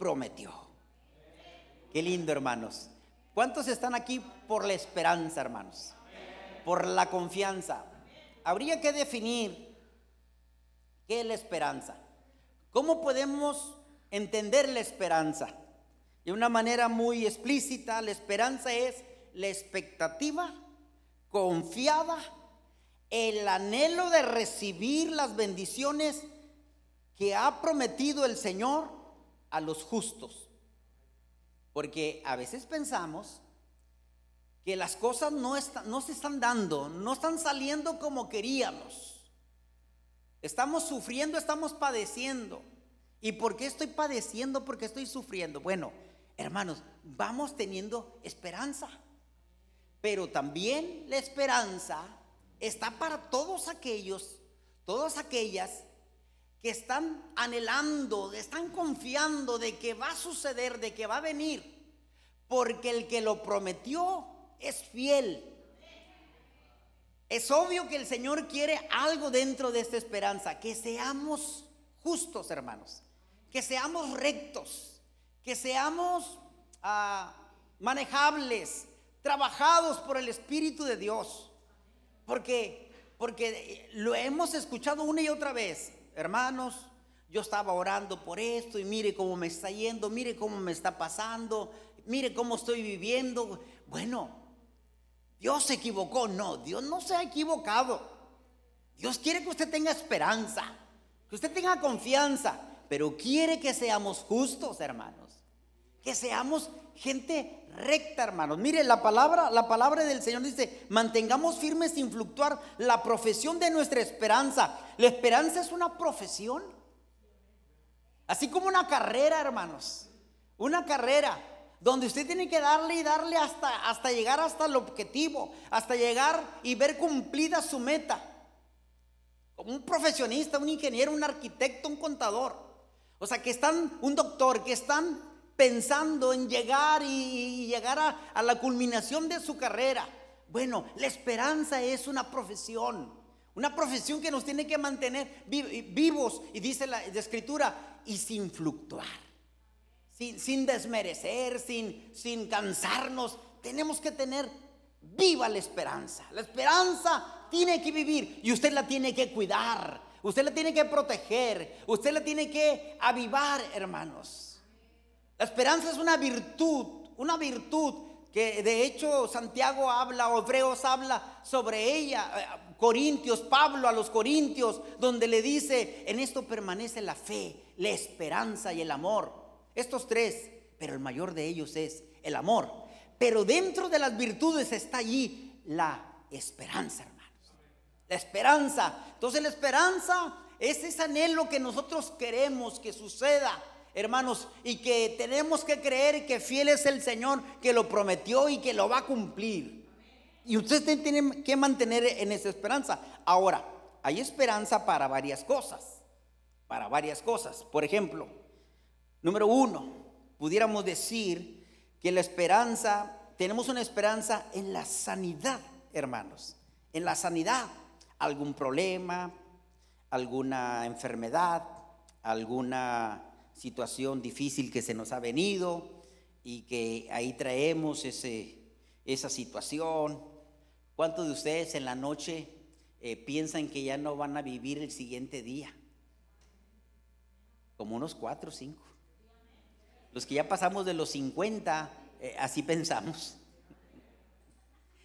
prometió. Qué lindo, hermanos. ¿Cuántos están aquí por la esperanza, hermanos? Por la confianza. Habría que definir qué es la esperanza. ¿Cómo podemos entender la esperanza? De una manera muy explícita, la esperanza es la expectativa confiada, el anhelo de recibir las bendiciones que ha prometido el Señor a los justos. Porque a veces pensamos que las cosas no, no se están dando, no están saliendo como queríamos. Estamos sufriendo, estamos padeciendo. ¿Y por qué estoy padeciendo? Porque estoy sufriendo. Bueno, hermanos, vamos teniendo esperanza. Pero también la esperanza está para todos aquellos, todas aquellas que están anhelando, están confiando de que va a suceder, de que va a venir. Porque el que lo prometió es fiel. Es obvio que el Señor quiere algo dentro de esta esperanza, que seamos justos, hermanos, que seamos rectos, que seamos ah, manejables, trabajados por el Espíritu de Dios. Porque, porque lo hemos escuchado una y otra vez, hermanos. Yo estaba orando por esto y mire cómo me está yendo, mire cómo me está pasando, mire cómo estoy viviendo. Bueno, Dios se equivocó. No, Dios no se ha equivocado. Dios quiere que usted tenga esperanza, que usted tenga confianza, pero quiere que seamos justos, hermanos. Que seamos gente recta, hermanos. Mire, la palabra, la palabra del Señor dice, mantengamos firmes sin fluctuar la profesión de nuestra esperanza. La esperanza es una profesión. Así como una carrera, hermanos. Una carrera donde usted tiene que darle y darle hasta, hasta llegar hasta el objetivo, hasta llegar y ver cumplida su meta. Como un profesionista, un ingeniero, un arquitecto, un contador. O sea, que están, un doctor, que están pensando en llegar y, llegar a, la culminación de su carrera. Bueno, la esperanza es una profesión, una profesión que nos tiene que mantener vivos, y dice la, escritura, y sin fluctuar, sin, desmerecer, sin, cansarnos. Tenemos que tener viva la esperanza. La esperanza tiene que vivir y usted la tiene que cuidar, usted la tiene que proteger, usted la tiene que avivar, hermanos. La esperanza es una virtud, una virtud que de hecho Santiago habla, Hebreos habla sobre ella, eh, Corintios, Pablo a los Corintios, donde le dice, en esto permanece la fe, la esperanza y el amor. Estos tres, pero el mayor de ellos es el amor. Pero dentro de las virtudes está allí la esperanza, hermanos. La esperanza. Entonces la esperanza es ese anhelo que nosotros queremos que suceda hermanos, y que tenemos que creer que fiel es el Señor que lo prometió y que lo va a cumplir. Y usted tiene que mantener en esa esperanza. Ahora, hay esperanza para varias cosas, para varias cosas. Por ejemplo, número uno, pudiéramos decir que la esperanza, tenemos una esperanza en la sanidad, hermanos, en la sanidad. Algún problema, alguna enfermedad, alguna situación difícil que se nos ha venido y que ahí traemos ese, esa situación. ¿Cuántos de ustedes en la noche eh, piensan que ya no van a vivir el siguiente día? Como unos cuatro o cinco. Los que ya pasamos de los 50, eh, así pensamos.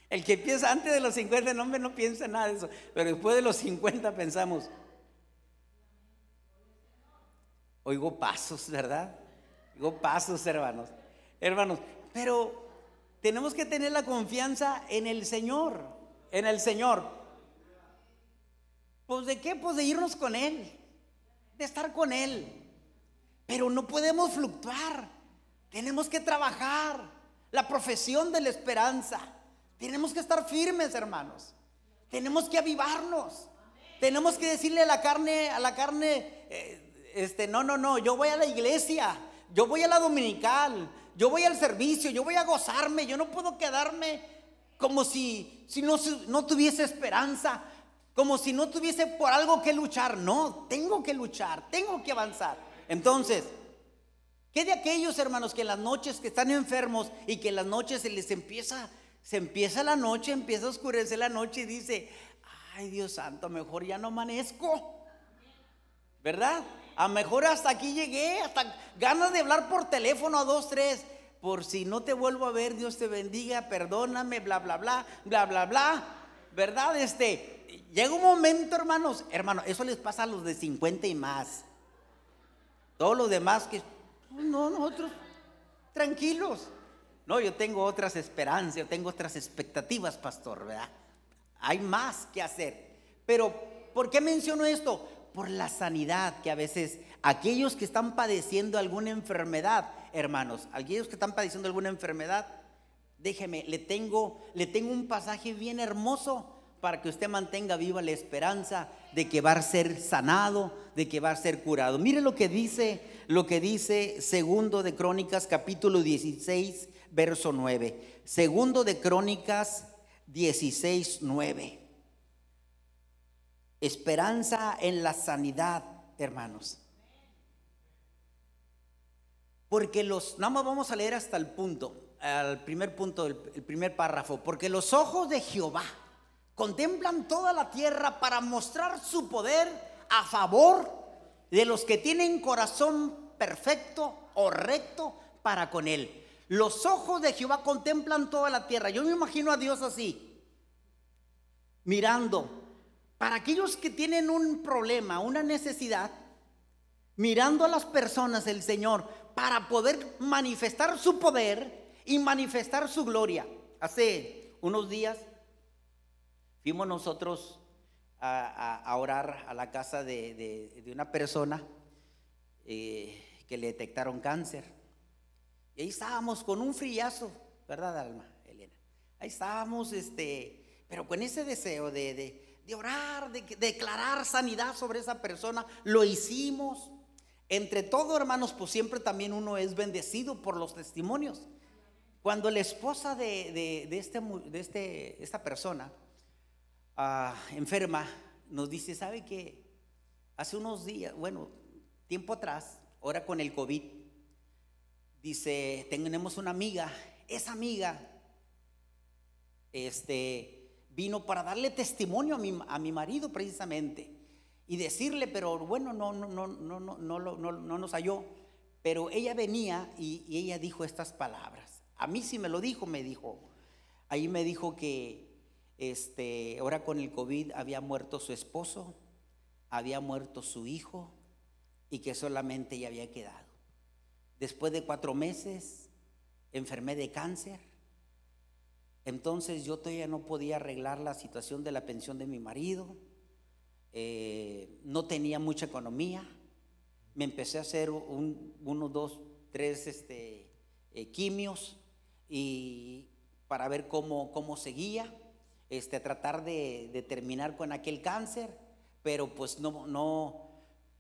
El que piensa antes de los 50, no, no piensa nada de eso, pero después de los 50 pensamos, Oigo pasos, ¿verdad? Oigo pasos, hermanos. Hermanos, pero tenemos que tener la confianza en el Señor, en el Señor. Pues de qué? Pues de irnos con Él, de estar con Él. Pero no podemos fluctuar. Tenemos que trabajar la profesión de la esperanza. Tenemos que estar firmes, hermanos. Tenemos que avivarnos. Tenemos que decirle a la carne, a la carne, eh, este, no, no, no, yo voy a la iglesia, yo voy a la dominical, yo voy al servicio, yo voy a gozarme, yo no puedo quedarme como si, si no, no tuviese esperanza, como si no tuviese por algo que luchar. No, tengo que luchar, tengo que avanzar. Entonces, ¿Qué de aquellos hermanos que en las noches que están enfermos y que en las noches se les empieza, se empieza la noche, empieza a oscurecer la noche y dice, ay Dios santo, mejor ya no amanezco? ¿Verdad? A mejor hasta aquí llegué, hasta ganas de hablar por teléfono a dos, tres. Por si no te vuelvo a ver, Dios te bendiga, perdóname, bla, bla, bla, bla, bla, bla. ¿Verdad? Este, llega un momento, hermanos, hermano, eso les pasa a los de 50 y más. Todos los demás que no, nosotros tranquilos. No, yo tengo otras esperanzas, yo tengo otras expectativas, pastor, ¿verdad? Hay más que hacer. Pero, ¿por qué menciono esto? Por la sanidad que a veces aquellos que están padeciendo alguna enfermedad, hermanos, aquellos que están padeciendo alguna enfermedad, déjeme, le tengo, le tengo un pasaje bien hermoso para que usted mantenga viva la esperanza de que va a ser sanado, de que va a ser curado. Mire lo que dice, lo que dice segundo de Crónicas capítulo 16, verso 9. Segundo de Crónicas 16, 9. Esperanza en la sanidad, hermanos. Porque los, nada más vamos a leer hasta el punto, al primer punto, el primer párrafo. Porque los ojos de Jehová contemplan toda la tierra para mostrar su poder a favor de los que tienen corazón perfecto o recto para con él. Los ojos de Jehová contemplan toda la tierra. Yo me imagino a Dios así, mirando. Para aquellos que tienen un problema, una necesidad, mirando a las personas del Señor para poder manifestar su poder y manifestar su gloria. Hace unos días Fuimos nosotros a, orar a la casa de, una persona eh, que le detectaron cáncer. Y ahí estábamos con un frillazo, ¿verdad, Alma, Elena? Ahí estábamos, este, pero con ese deseo de, de orar, de, declarar sanidad sobre esa persona. Lo hicimos. Entre todo, hermanos, pues siempre también uno es bendecido por los testimonios. Cuando la esposa de, este, de este, esta persona Ah, enferma nos dice, ¿sabe que Hace unos días, bueno, tiempo atrás, ahora con el COVID, dice, tenemos una amiga, esa amiga, este, vino para darle testimonio a mi, a mi marido precisamente y decirle, pero bueno, no, no, no, no, no, no, no, no nos halló, pero ella venía y, y ella dijo estas palabras. A mí sí me lo dijo, me dijo, ahí me dijo que este, ahora con el COVID había muerto su esposo, había muerto su hijo y que solamente ella había quedado. Después de cuatro meses enfermé de cáncer. Entonces yo todavía no podía arreglar la situación de la pensión de mi marido. Eh, no tenía mucha economía. Me empecé a hacer uno, dos, tres este, eh, quimios y para ver cómo, cómo seguía este, tratar de, terminar con aquel cáncer, pero pues no, no,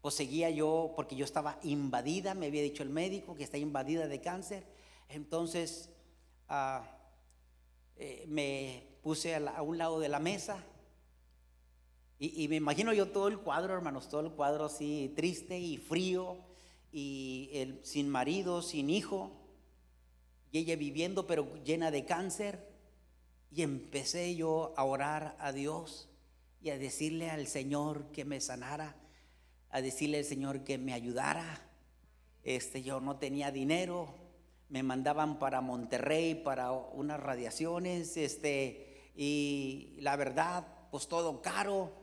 pues seguía yo, porque yo estaba invadida, me había dicho el médico que está invadida de cáncer, entonces ah, eh, me puse a, un lado de la mesa y, me imagino yo todo el cuadro, hermanos, todo el cuadro así triste y frío y el, sin marido, sin hijo, y ella viviendo pero llena de cáncer y empecé yo a orar a Dios y a decirle al Señor que me sanara, a decirle al Señor que me ayudara. Este, yo no tenía dinero, me mandaban para Monterrey para unas radiaciones, este, y la verdad, pues todo caro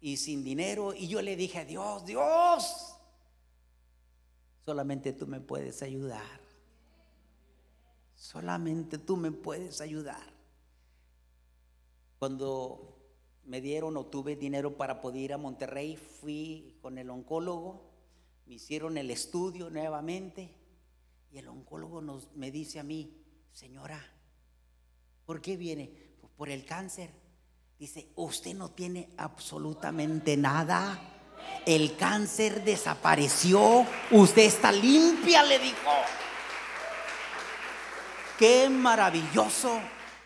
y sin dinero. Y yo le dije a Dios, Dios, solamente tú me puedes ayudar. Solamente tú me puedes ayudar. Cuando me dieron o tuve dinero para poder ir a Monterrey, fui con el oncólogo, me hicieron el estudio nuevamente y el oncólogo nos, me dice a mí, señora, ¿por qué viene? Pues por el cáncer. Dice, usted no tiene absolutamente nada. El cáncer desapareció. Usted está limpia, le dijo. Qué maravilloso,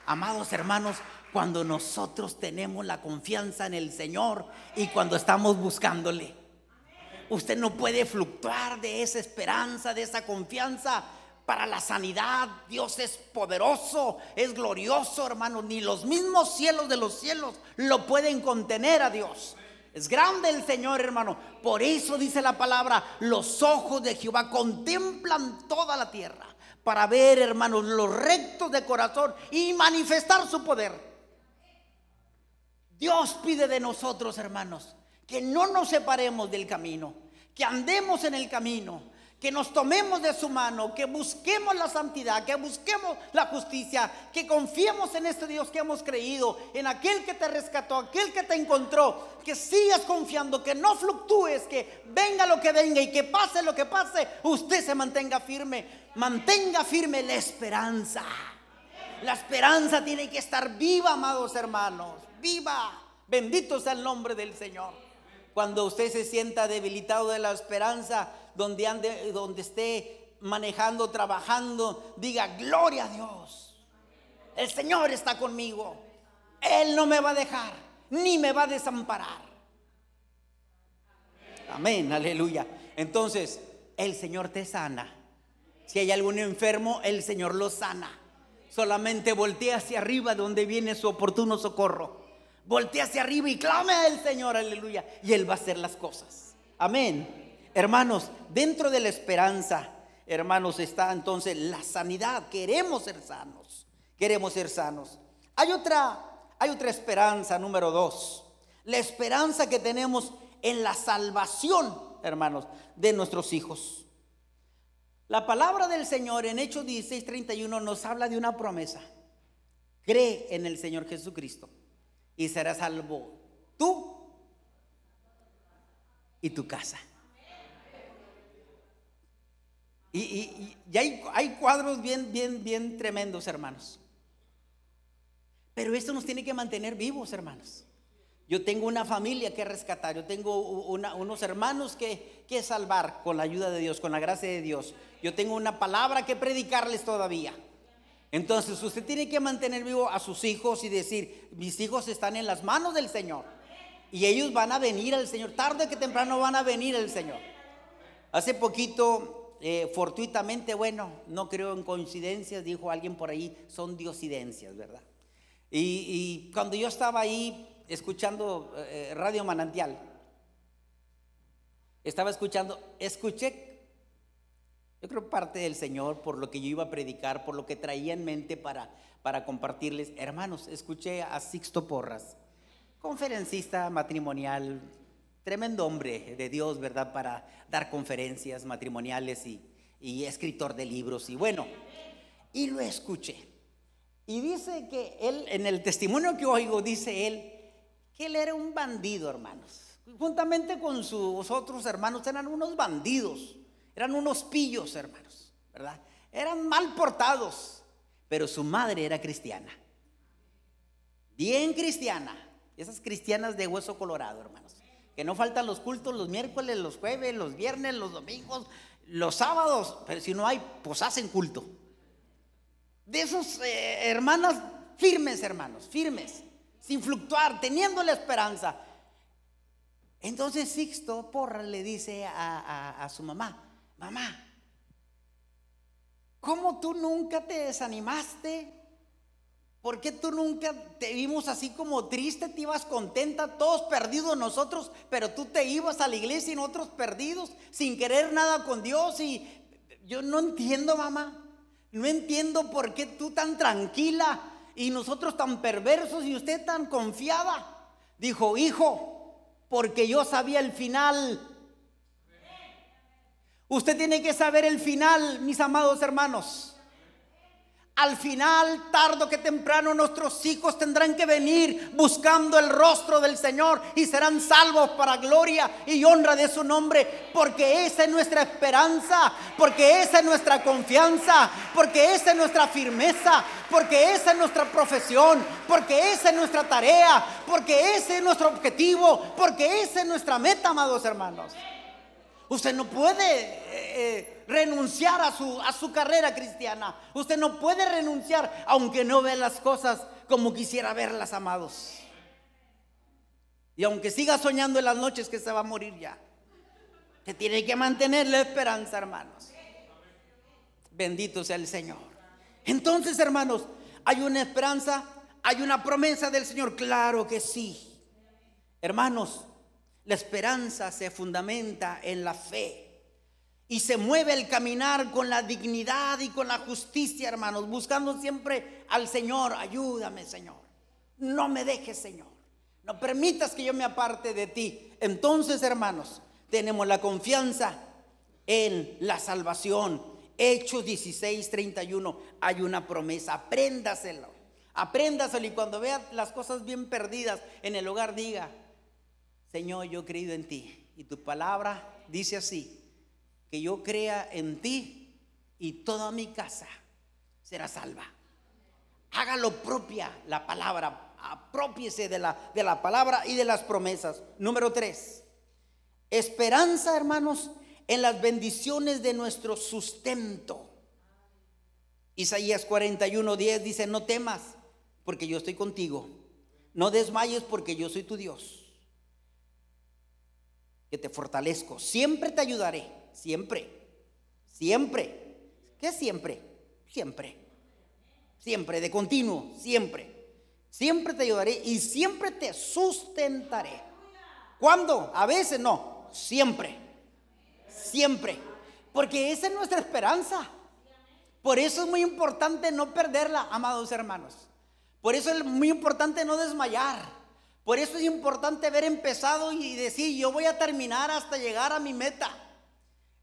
amados hermanos cuando nosotros tenemos la confianza en el Señor y cuando estamos buscándole. Usted no puede fluctuar de esa esperanza, de esa confianza para la sanidad. Dios es poderoso, es glorioso, hermano. Ni los mismos cielos de los cielos lo pueden contener a Dios. Es grande el Señor, hermano. Por eso dice la palabra, los ojos de Jehová contemplan toda la tierra para ver, hermanos, los rectos de corazón y manifestar su poder. Dios pide de nosotros, hermanos, que no nos separemos del camino, que andemos en el camino, que nos tomemos de su mano, que busquemos la santidad, que busquemos la justicia, que confiemos en este Dios que hemos creído, en aquel que te rescató, aquel que te encontró, que sigas confiando, que no fluctúes, que venga lo que venga y que pase lo que pase, usted se mantenga firme, mantenga firme la esperanza. La esperanza tiene que estar viva, amados hermanos, viva. Bendito sea el nombre del Señor. Cuando usted se sienta debilitado de la esperanza, donde, ande, donde esté manejando, trabajando, diga, gloria a Dios. El Señor está conmigo. Él no me va a dejar, ni me va a desamparar. Amén, aleluya. Entonces, el Señor te sana. Si hay algún enfermo, el Señor lo sana. Solamente voltea hacia arriba donde viene su oportuno socorro. Voltea hacia arriba y clame al Señor, aleluya. Y Él va a hacer las cosas. Amén. Hermanos, dentro de la esperanza, hermanos, está entonces la sanidad. Queremos ser sanos. Queremos ser sanos. Hay otra, hay otra esperanza, número dos. La esperanza que tenemos en la salvación, hermanos, de nuestros hijos. La palabra del Señor en Hechos 16:31 nos habla de una promesa. Cree en el Señor Jesucristo y serás salvo tú y tu casa. Y, hay, cuadros bien, bien, bien tremendos, hermanos. Pero esto nos tiene que mantener vivos, hermanos. Yo tengo una familia que rescatar, yo tengo unos hermanos que, que salvar con la ayuda de Dios, con la gracia de Dios. Yo tengo una palabra que predicarles todavía. Entonces usted tiene que mantener vivo a sus hijos y decir, mis hijos están en las manos del Señor. Y ellos van a venir al Señor, tarde que temprano van a venir al Señor. Hace poquito eh, fortuitamente, bueno, no creo en coincidencias, dijo alguien por ahí, son diosidencias, ¿verdad? Y, cuando yo estaba ahí escuchando eh, Radio Manantial, estaba escuchando, escuché, yo creo parte del Señor por lo que yo iba a predicar, por lo que traía en mente para, para compartirles. Hermanos, escuché a Sixto Porras, conferencista matrimonial, Tremendo hombre de Dios, ¿verdad? Para dar conferencias matrimoniales y, escritor de libros. Y bueno, y lo escuché. Y dice que él, en el testimonio que oigo, dice él, que él era un bandido, hermanos. Juntamente con sus otros hermanos eran unos bandidos, eran unos pillos, hermanos, ¿verdad? Eran mal portados, pero su madre era cristiana. Bien cristiana. Esas cristianas de hueso colorado, hermanos que no faltan los cultos los miércoles, los jueves, los viernes, los domingos, los sábados, pero si no hay, pues hacen culto. De esos eh, hermanas firmes, hermanos, firmes, sin fluctuar, teniendo la esperanza. Entonces Sixto Porra le dice a su mamá, mamá, ¿cómo tú nunca te desanimaste? ¿Por qué tú nunca te vimos así como triste? Te ibas contenta, todos perdidos nosotros, pero tú te ibas a la iglesia y nosotros perdidos, sin querer nada con Dios. Y yo no entiendo, mamá. No entiendo por qué tú tan tranquila y nosotros tan perversos y usted tan confiada. Dijo, hijo, porque yo sabía el final. Usted tiene que saber el final, mis amados hermanos. Al final, tardo que temprano, nuestros hijos tendrán que venir buscando el rostro del Señor y serán salvos para gloria y honra de su nombre, porque esa es nuestra esperanza, porque esa es nuestra confianza, porque esa es nuestra firmeza, porque esa es nuestra profesión, porque esa es nuestra tarea, porque ese es nuestro objetivo, porque esa es nuestra meta, amados hermanos. Usted no puede eh, eh, renunciar a su, a su carrera cristiana. Usted no puede renunciar aunque no ve las cosas como quisiera verlas, amados. Y aunque siga soñando en las noches que se va a morir ya. Se tiene que mantener la esperanza, hermanos. Bendito sea el Señor. Entonces, hermanos, ¿hay una esperanza? ¿Hay una promesa del Señor? Claro que sí. Hermanos, la esperanza se fundamenta en la fe. Y se mueve el caminar con la dignidad y con la justicia, hermanos, buscando siempre al Señor. Ayúdame, Señor. No me dejes, Señor. No permitas que yo me aparte de ti. Entonces, hermanos, tenemos la confianza en la salvación. Hechos 16, 31. Hay una promesa. Apréndaselo. Apréndaselo y cuando vea las cosas bien perdidas en el hogar, diga, Señor, yo he creído en ti. Y tu palabra dice así, que yo crea en ti y toda mi casa será salva. Hágalo propia la palabra, apropiese de la, de la palabra y de las promesas. Número tres, esperanza, hermanos, en las bendiciones de nuestro sustento. Isaías 41, 10 dice, no temas, porque yo estoy contigo. No desmayes, porque yo soy tu Dios. Que te fortalezco. Siempre te ayudaré. Siempre. Siempre. ¿Qué siempre? Siempre. Siempre, de continuo, siempre. Siempre te ayudaré y siempre te sustentaré. ¿Cuándo? A veces no, siempre. Siempre. Porque esa es nuestra esperanza. Por eso es muy importante no perderla, amados hermanos. Por eso es muy importante no desmayar. Por eso es importante haber empezado y decir, yo voy a terminar hasta llegar a mi meta.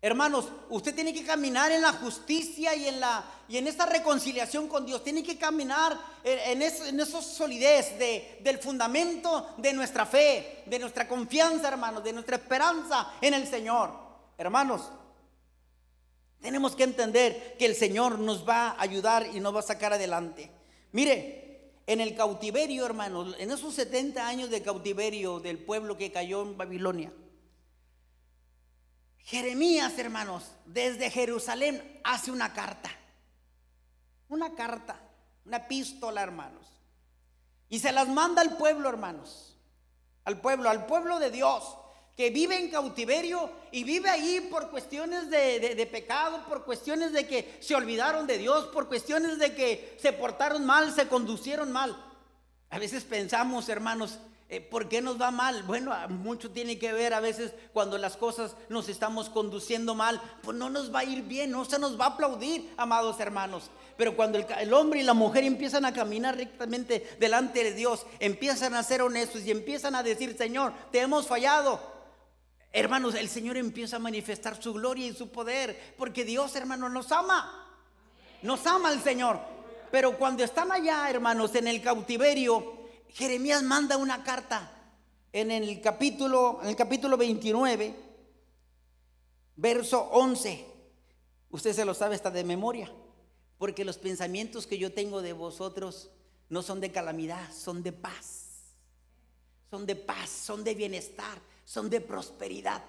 Hermanos, usted tiene que caminar en la justicia y en, la, y en esta reconciliación con Dios. Tiene que caminar en, en esa solidez del fundamento de nuestra fe, de nuestra confianza, hermanos, de nuestra esperanza en el Señor. Hermanos, tenemos que entender que el Señor nos va a ayudar y nos va a sacar adelante. Mire, en el cautiverio, hermanos, en esos 70 años de cautiverio del pueblo que cayó en Babilonia, Jeremías, hermanos, desde Jerusalén hace una carta. Una carta, una epístola, hermanos. Y se las manda al pueblo, hermanos. Al pueblo, al pueblo de Dios, que vive en cautiverio y vive ahí por cuestiones de, de, pecado, por cuestiones de que se olvidaron de Dios, por cuestiones de que se portaron mal, se conducieron mal. A veces pensamos, hermanos, eh, ¿Por qué nos va mal? Bueno, mucho tiene que ver a veces cuando las cosas nos estamos conduciendo mal, pues no nos va a ir bien, no se nos va a aplaudir, amados hermanos. Pero cuando el, hombre y la mujer empiezan a caminar rectamente delante de Dios, empiezan a ser honestos y empiezan a decir, Señor, te hemos fallado. Hermanos, el Señor empieza a manifestar su gloria y su poder, porque Dios, hermanos, nos ama. Nos ama el Señor. Pero cuando están allá, hermanos, en el cautiverio, Jeremías manda una carta en el capítulo, en el capítulo 29, verso 11. Usted se lo sabe hasta de memoria, porque los pensamientos que yo tengo de vosotros no son de calamidad, son de paz. Son de paz, son de bienestar, son de prosperidad.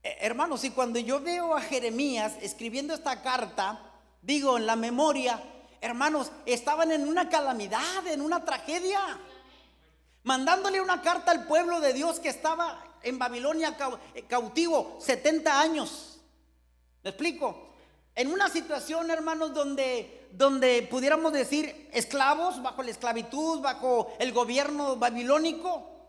Eh, hermanos, y cuando yo veo a Jeremías escribiendo esta carta, digo en la memoria, hermanos, estaban en una calamidad, en una tragedia, mandándole una carta al pueblo de Dios que estaba en Babilonia eh, cautivo 70 años. ¿Me explico? En una situación, hermanos, donde, donde pudiéramos decir esclavos, bajo la esclavitud, bajo el gobierno babilónico,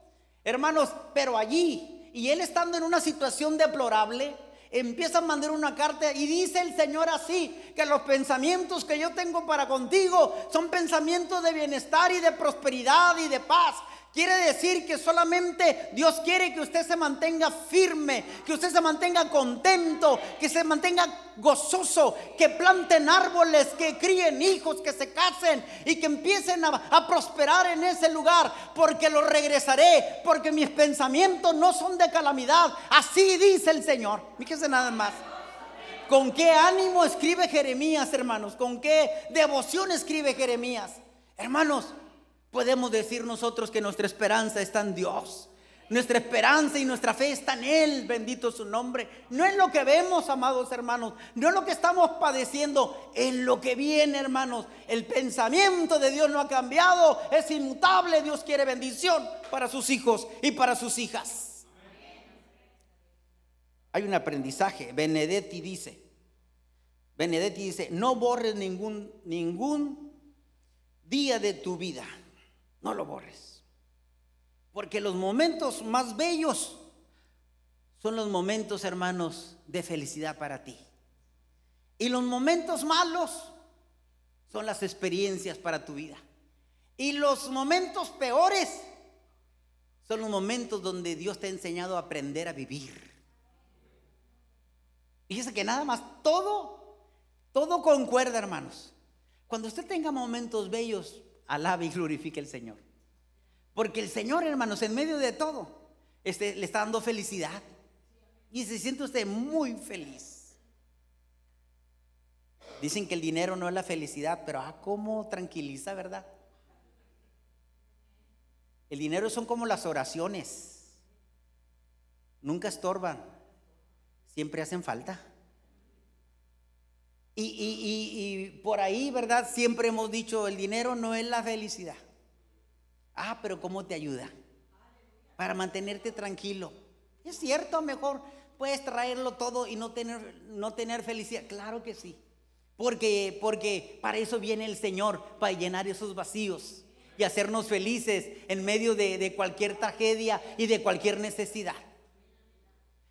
hermanos, pero allí, y él estando en una situación deplorable, empieza a mandar una carta y dice el Señor así, que los pensamientos que yo tengo para contigo son pensamientos de bienestar y de prosperidad y de paz. Quiere decir que solamente Dios quiere que usted se mantenga firme, que usted se mantenga contento, que se mantenga gozoso, que planten árboles, que críen hijos, que se casen y que empiecen a, prosperar en ese lugar, porque lo regresaré, porque mis pensamientos no son de calamidad. Así dice el Señor. Fíjese nada más. ¿Con qué ánimo escribe Jeremías, hermanos? ¿Con qué devoción escribe Jeremías? Hermanos, podemos decir nosotros que nuestra esperanza está en Dios. Nuestra esperanza y nuestra fe está en Él, bendito su nombre. No en lo que vemos, amados hermanos, no en lo que estamos padeciendo, en lo que viene, hermanos. El pensamiento de Dios no ha cambiado, es inmutable. Dios quiere bendición para sus hijos y para sus hijas. hay un aprendizaje. Benedetti dice, Benedetti dice, no borres ningún, ningún día de tu vida. No lo borres. Porque los momentos más bellos son los momentos, hermanos, de felicidad para ti. Y los momentos malos son las experiencias para tu vida. Y los momentos peores son los momentos donde Dios te ha enseñado a aprender a vivir. Y dice que nada más, todo, todo concuerda, hermanos. Cuando usted tenga momentos bellos, alabe y glorifique al Señor. Porque el Señor, hermanos, en medio de todo, este, le está dando felicidad. Y se siente usted muy feliz. Dicen que el dinero no es la felicidad, pero ah, cómo tranquiliza, ¿verdad? El dinero son como las oraciones. Nunca estorban, siempre hacen falta. Y, y, por ahí, ¿verdad? Siempre hemos dicho, el dinero no es la felicidad. Ah, pero ¿cómo te ayuda? Para mantenerte tranquilo. Es cierto, mejor puedes traerlo todo y no tener, no tener felicidad. Claro que sí. Porque, porque para eso viene el Señor, para llenar esos vacíos y hacernos felices en medio de, de cualquier tragedia y de cualquier necesidad.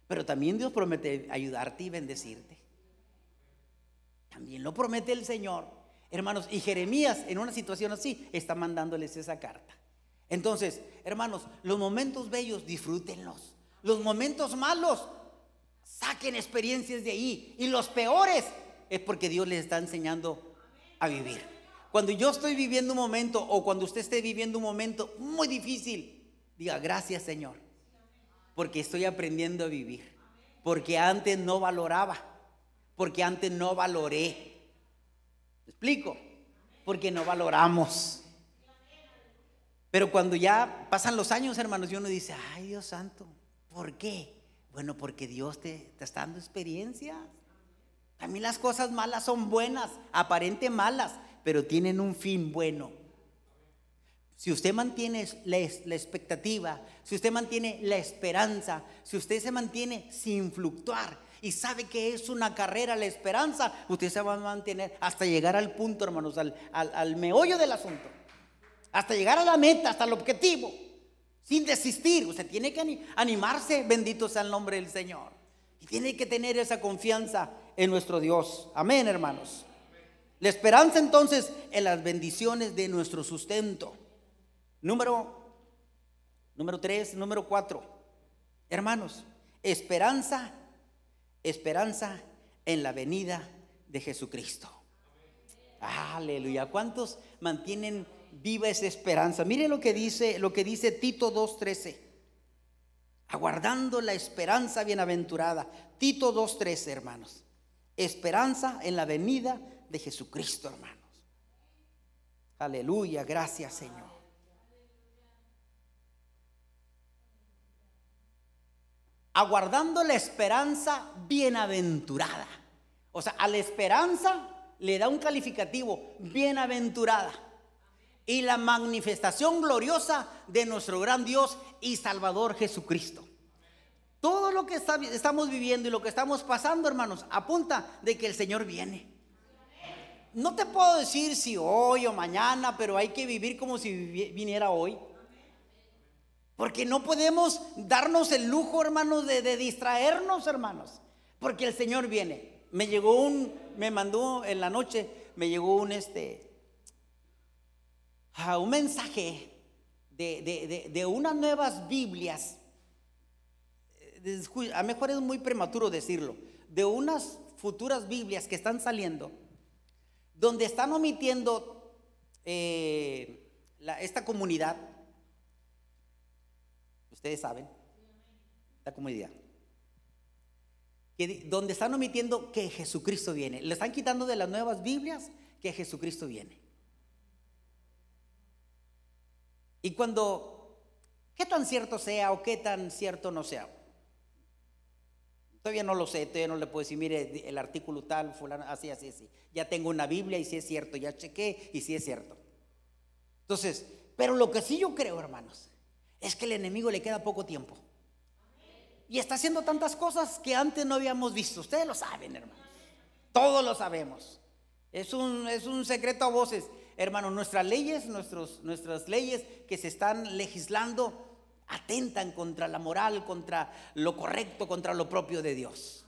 Pero también Dios promete ayudarte y bendecirte. También lo promete el Señor. Hermanos, y Jeremías en una situación así está mandándoles esa carta. Entonces, hermanos, los momentos bellos disfrútenlos. Los momentos malos, saquen experiencias de ahí. Y los peores es porque Dios les está enseñando a vivir. Cuando yo estoy viviendo un momento o cuando usted esté viviendo un momento muy difícil, diga gracias Señor, porque estoy aprendiendo a vivir, porque antes no valoraba, porque antes no valoré. ¿Me explico? Porque no valoramos. Pero cuando ya pasan los años, hermanos, y uno dice, ay Dios santo, ¿por qué? Bueno, porque Dios te, te está dando experiencia. También las cosas malas son buenas, aparente malas, pero tienen un fin bueno. Si usted mantiene la, expectativa, si usted mantiene la esperanza, si usted se mantiene sin fluctuar y sabe que es una carrera la esperanza, usted se va a mantener hasta llegar al punto, hermanos, al, al meollo del asunto, hasta llegar a la meta, hasta el objetivo, sin desistir. Usted tiene que animarse, bendito sea el nombre del Señor. Y tiene que tener esa confianza en nuestro Dios. Amén, hermanos. La esperanza entonces en las bendiciones de nuestro sustento. Número, número tres, número cuatro. Hermanos, esperanza, esperanza en la venida de Jesucristo. Aleluya. ¿Cuántos mantienen viva esa esperanza? Mire lo que dice, lo que dice Tito 2.13. Aguardando la esperanza bienaventurada. Tito 2.13, hermanos. Esperanza en la venida de Jesucristo, hermanos. Aleluya, gracias Señor. Aguardando la esperanza bienaventurada. O sea, a la esperanza le da un calificativo, bienaventurada. Y la manifestación gloriosa de nuestro gran Dios y Salvador Jesucristo. Todo lo que estamos viviendo y lo que estamos pasando, hermanos, apunta de que el Señor viene no te puedo decir si hoy o mañana, pero hay que vivir como si viniera hoy. Porque no podemos darnos el lujo, hermanos, de, distraernos, hermanos. Porque el Señor viene. Me llegó un, me mandó en la noche, me llegó un este, un mensaje de, de unas nuevas Biblias. A lo mejor es muy prematuro decirlo. De unas futuras Biblias que están saliendo donde están omitiendo eh, esta comunidad, ustedes saben, esta comunidad, que, donde están omitiendo que Jesucristo viene. Le están quitando de las nuevas Biblias que Jesucristo viene. Y cuando, qué tan cierto sea o qué tan cierto no sea, Todavía no lo sé, todavía no le puedo decir, mire, el artículo tal, fulano, así, así, así. Ya tengo una Biblia y si es cierto, ya chequé y si es cierto. Entonces, pero lo que sí yo creo, hermanos, es que el enemigo le queda poco tiempo. y está haciendo tantas cosas que antes no habíamos visto. Ustedes lo saben, hermanos. Todos lo sabemos. Es un, es un secreto a voces. Hermanos, nuestras leyes, nuestros, nuestras leyes que se están legislando atentan contra la moral, contra lo correcto, contra lo propio de Dios.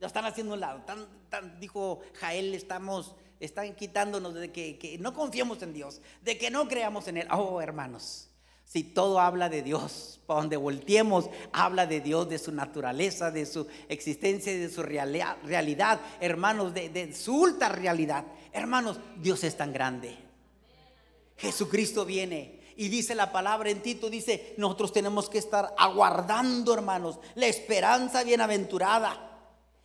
Lo están haciendo un lado. Dijo Jael, estamos, están quitándonos de que, que no confiemos en Dios, de que no creamos en Él. Oh, hermanos, si todo habla de Dios, para donde volteemos, habla de Dios, de su naturaleza, de su existencia de su realidad, hermanos, de, de su ultra realidad. Hermanos, Dios es tan grande. Jesucristo viene y dice la palabra en Tito, dice, nosotros tenemos que estar aguardando, hermanos, la esperanza bienaventurada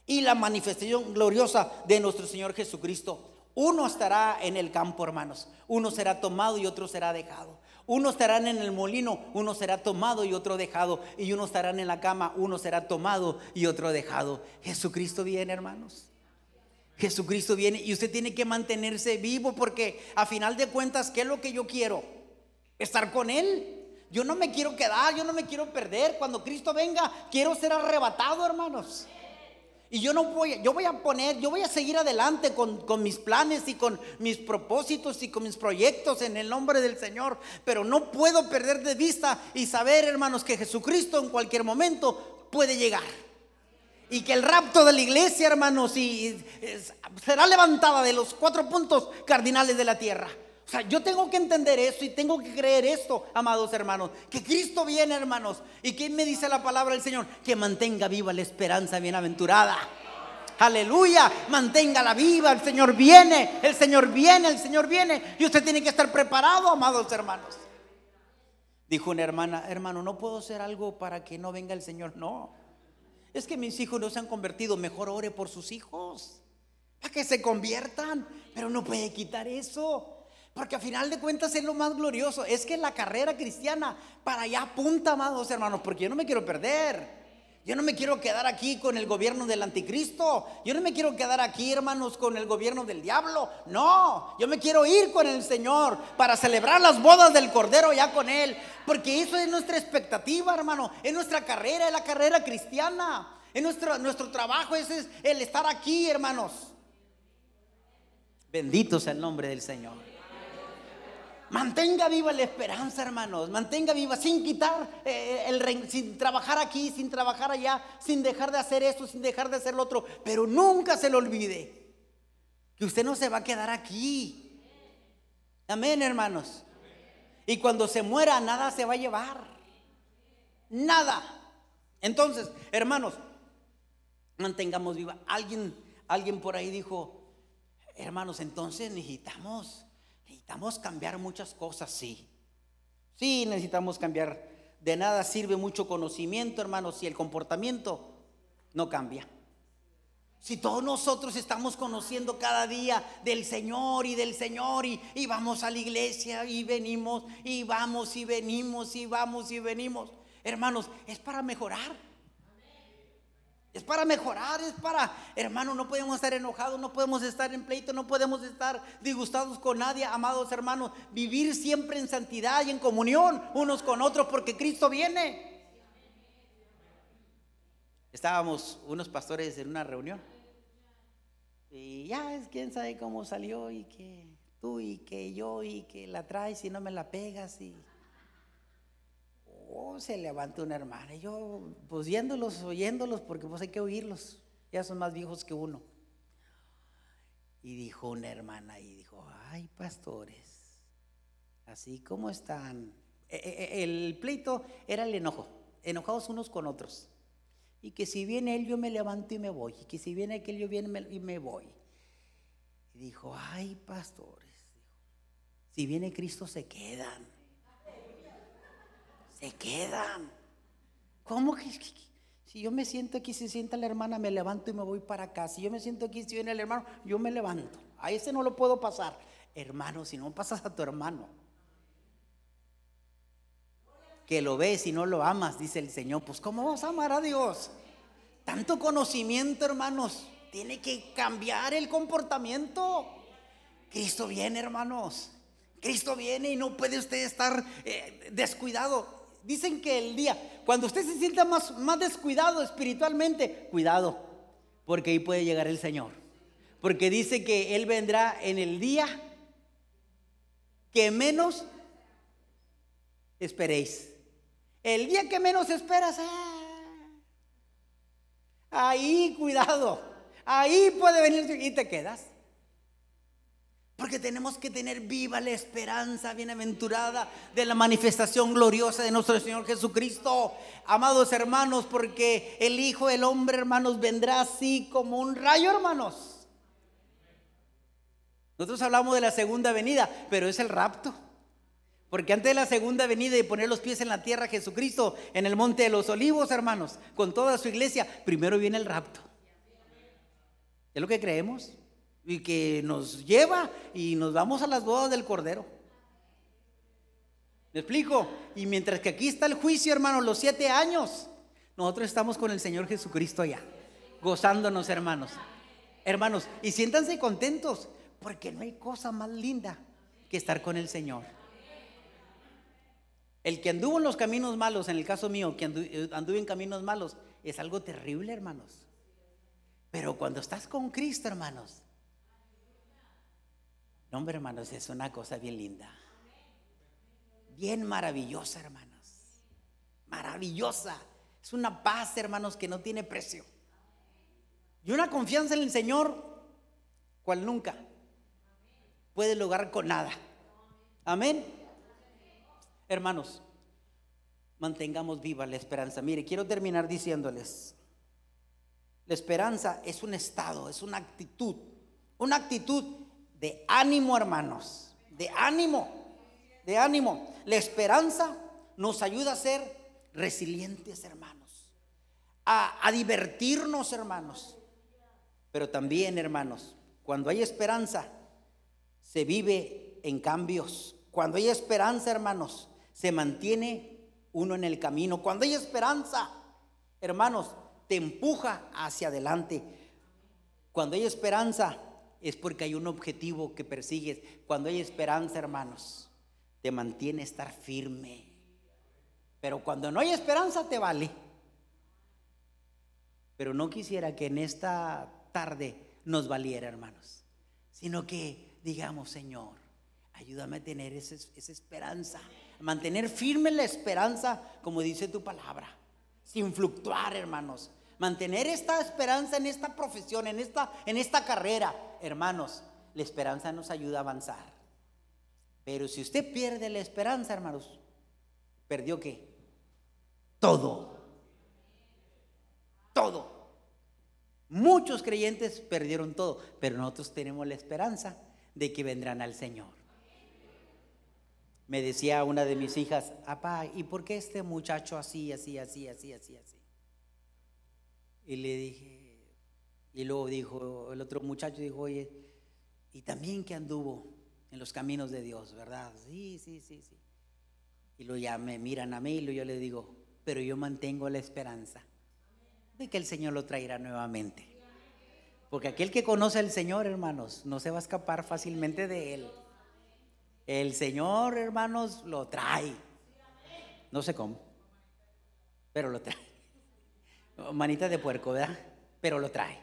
y la manifestación gloriosa de nuestro Señor Jesucristo. Uno estará en el campo, hermanos. Uno será tomado y otro será dejado. Uno estarán en el molino, uno será tomado y otro dejado. Y uno estarán en la cama, uno será tomado y otro dejado. Jesucristo viene, hermanos. Jesucristo viene y usted tiene que mantenerse vivo porque a final de cuentas, ¿qué es lo que yo quiero? Estar con Él. Yo no me quiero quedar, yo no me quiero perder. Cuando Cristo venga, quiero ser arrebatado, hermanos. Y yo no voy, yo voy a poner, yo voy a seguir adelante con, con, mis planes y con mis propósitos y con mis proyectos en el nombre del Señor. Pero no puedo perder de vista y saber, hermanos, que Jesucristo en cualquier momento puede llegar. Y que el rapto de la iglesia, hermanos, y, será levantada de los cuatro puntos cardinales de la tierra. O sea, yo tengo que entender esto y tengo que creer esto, amados hermanos. Que Cristo viene, hermanos. ¿Y quién me dice la palabra del Señor? Que mantenga viva la esperanza bienaventurada. Aleluya, manténgala viva, el Señor viene, el Señor viene, el Señor viene. Y usted tiene que estar preparado, amados hermanos. Dijo una hermana, hermano, no puedo hacer algo para que no venga el Señor. No, es que mis hijos no se han convertido, mejor ore por sus hijos, para que se conviertan, pero no puede quitar eso. Porque a final de cuentas es lo más glorioso. Es que la carrera cristiana para allá apunta, amados hermanos, porque yo no me quiero perder. Yo no me quiero quedar aquí con el gobierno del anticristo. Yo no me quiero quedar aquí, hermanos, con el gobierno del diablo. No, yo me quiero ir con el Señor para celebrar las bodas del Cordero ya con Él. Porque eso es nuestra expectativa, hermano. Es nuestra carrera, es la carrera cristiana. Es nuestro, nuestro trabajo, ese es el estar aquí, hermanos. Bendito sea el nombre del Señor. Mantenga viva la esperanza, hermanos. Mantenga viva sin quitar eh, el sin trabajar aquí, sin trabajar allá, sin dejar de hacer esto, sin dejar de hacer lo otro. Pero nunca se lo olvide que usted no se va a quedar aquí. Amén, hermanos. Y cuando se muera, nada se va a llevar. Nada. Entonces, hermanos, mantengamos viva. Alguien, alguien por ahí dijo, hermanos, entonces necesitamos Necesitamos cambiar muchas cosas, sí. Sí, necesitamos cambiar. De nada sirve mucho conocimiento, hermanos, si el comportamiento no cambia. Si todos nosotros estamos conociendo cada día del Señor y del Señor y, y, vamos a la iglesia y venimos y vamos y venimos y vamos y venimos, hermanos, es para mejorar. Es para mejorar, es para, hermano, no podemos estar enojados, no podemos estar en pleito, no podemos estar disgustados con nadie, amados hermanos. Vivir siempre en santidad y en comunión unos con otros porque Cristo viene. Estábamos unos pastores en una reunión y ya es quién sabe cómo salió y que tú y que yo y que la traes y no me la pegas y Oh, se levanta una hermana. Y yo, pues viéndolos, oyéndolos, porque pues hay que oírlos. Ya son más viejos que uno. Y dijo una hermana y dijo, ay, pastores, así como están. E, e, e, el pleito era el enojo, enojados unos con otros. Y que si viene él, yo me levanto y me voy. Y que si viene aquel, yo viene y me voy. Y dijo, ay, pastores, si viene Cristo se quedan se quedan. ¿Cómo que, si yo me siento aquí, si sienta la hermana, me levanto y me voy para acá? Si yo me siento aquí, si viene el hermano, yo me levanto. A ese no lo puedo pasar. Hermano, si no pasas a tu hermano, que lo ves y no lo amas, dice el Señor, pues ¿cómo vas a amar a Dios? Tanto conocimiento, hermanos, tiene que cambiar el comportamiento. Cristo viene, hermanos. Cristo viene y no puede usted estar eh, descuidado Dicen que el día, cuando usted se sienta más, más descuidado espiritualmente, cuidado, porque ahí puede llegar el Señor. Porque dice que Él vendrá en el día que menos esperéis. El día que menos esperas, ah, ahí cuidado, ahí puede venir y te quedas. Porque tenemos que tener viva la esperanza bienaventurada de la manifestación gloriosa de nuestro Señor Jesucristo. Amados hermanos, porque el Hijo del Hombre, hermanos, vendrá así como un rayo, hermanos. Nosotros hablamos de la segunda venida, pero es el rapto. Porque antes de la segunda venida y poner los pies en la tierra, Jesucristo en el monte de los olivos, hermanos, con toda su iglesia, primero viene el rapto. ¿Es lo que creemos? Y que nos lleva y nos vamos a las bodas del Cordero. ¿Me explico? Y mientras que aquí está el juicio, hermanos, los siete años, nosotros estamos con el Señor Jesucristo allá, gozándonos, hermanos. Hermanos, y siéntanse contentos, porque no hay cosa más linda que estar con el Señor. El que anduvo en los caminos malos, en el caso mío, que anduve en caminos malos, es algo terrible, hermanos. Pero cuando estás con Cristo, hermanos, no, hombre, hermanos, es una cosa bien linda. Bien maravillosa, hermanos. Maravillosa. Es una paz, hermanos, que no tiene precio. Y una confianza en el Señor, cual nunca puede lograr con nada. Amén. Hermanos, mantengamos viva la esperanza. Mire, quiero terminar diciéndoles, la esperanza es un estado, es una actitud, una actitud de ánimo, hermanos, de ánimo, de ánimo. La esperanza nos ayuda a ser resilientes, hermanos, a, a divertirnos, hermanos. Pero también, hermanos, cuando hay esperanza, se vive en cambios. Cuando hay esperanza, hermanos, se mantiene uno en el camino. Cuando hay esperanza, hermanos, te empuja hacia adelante. Cuando hay esperanza, es porque hay un objetivo que persigues. Cuando hay esperanza, hermanos, te mantiene estar firme. Pero cuando no hay esperanza, te vale. Pero no quisiera que en esta tarde nos valiera, hermanos, sino que digamos, Señor, ayúdame a tener esa, esperanza, mantener firme la esperanza, como dice tu palabra, sin fluctuar, hermanos mantener esta esperanza en esta profesión, en esta, en esta carrera, hermanos, la esperanza nos ayuda a avanzar. Pero si usted pierde la esperanza, hermanos, ¿perdió qué? Todo. Todo. Muchos creyentes perdieron todo, pero nosotros tenemos la esperanza de que vendrán al Señor. Me decía una de mis hijas, papá, ¿y por qué este muchacho así, así, así, así, así, así? Y le dije, y luego dijo, el otro muchacho dijo, oye, y también que anduvo en los caminos de Dios, ¿verdad? Sí, sí, sí, sí. Y luego ya me miran a mí y yo le digo, pero yo mantengo la esperanza de que el Señor lo traerá nuevamente. Porque aquel que conoce al Señor, hermanos, no se va a escapar fácilmente de Él. El Señor, hermanos, lo trae. No sé cómo, pero lo trae. Manita de puerco, ¿verdad? Pero lo trae.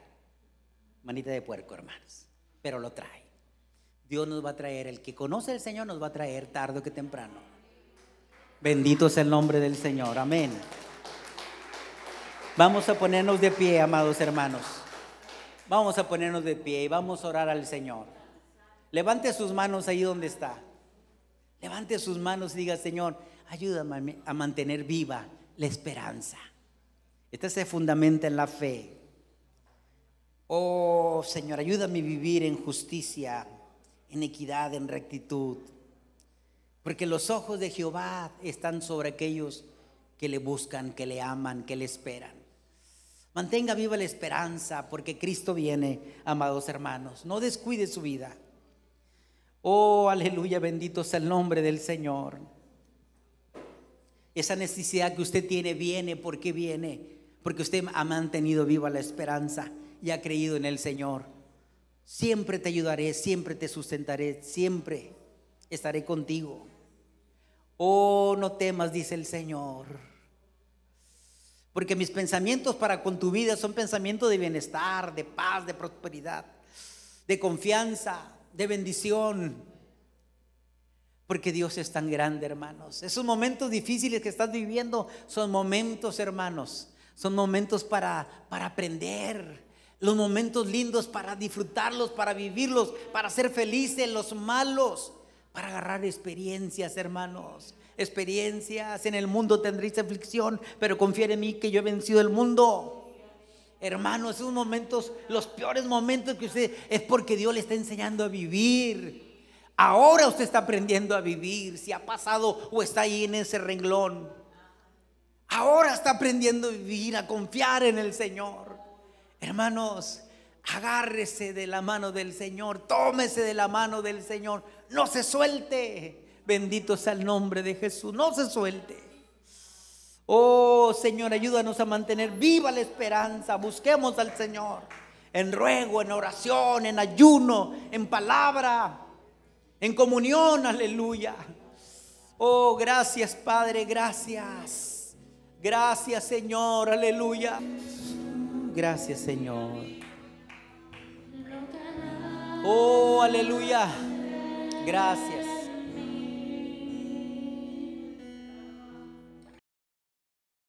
Manita de puerco, hermanos. Pero lo trae. Dios nos va a traer, el que conoce al Señor nos va a traer tarde que temprano. Bendito es el nombre del Señor. Amén. Vamos a ponernos de pie, amados hermanos. Vamos a ponernos de pie y vamos a orar al Señor. Levante sus manos ahí donde está. Levante sus manos y diga, Señor, ayúdame a mantener viva la esperanza. Este se fundamenta en la fe. Oh Señor, ayúdame a vivir en justicia, en equidad, en rectitud. Porque los ojos de Jehová están sobre aquellos que le buscan, que le aman, que le esperan. Mantenga viva la esperanza porque Cristo viene, amados hermanos. No descuide su vida. Oh, aleluya, bendito sea el nombre del Señor. Esa necesidad que usted tiene viene porque viene porque usted ha mantenido viva la esperanza y ha creído en el Señor. Siempre te ayudaré, siempre te sustentaré, siempre estaré contigo. Oh, no temas, dice el Señor. Porque mis pensamientos para con tu vida son pensamientos de bienestar, de paz, de prosperidad, de confianza, de bendición. Porque Dios es tan grande, hermanos. Esos momentos difíciles que estás viviendo son momentos, hermanos. Son momentos para, para aprender. Los momentos lindos para disfrutarlos, para vivirlos, para ser felices, los malos para agarrar experiencias, hermanos. Experiencias. En el mundo tendréis aflicción, pero confía en mí que yo he vencido el mundo. Hermanos, esos momentos, los peores momentos que usted es porque Dios le está enseñando a vivir. Ahora usted está aprendiendo a vivir, si ha pasado o está ahí en ese renglón. Ahora está aprendiendo a vivir, a confiar en el Señor. Hermanos, agárrese de la mano del Señor, tómese de la mano del Señor no se suelte. Bendito sea el nombre de Jesús, no se suelte. Oh Señor, ayúdanos a mantener viva la esperanza. Busquemos al Señor en ruego, en oración, en ayuno, en palabra, en comunión. Aleluya. Oh, gracias Padre, gracias. Gracias Señor, aleluya. Gracias Señor. Oh, aleluya. Gracias.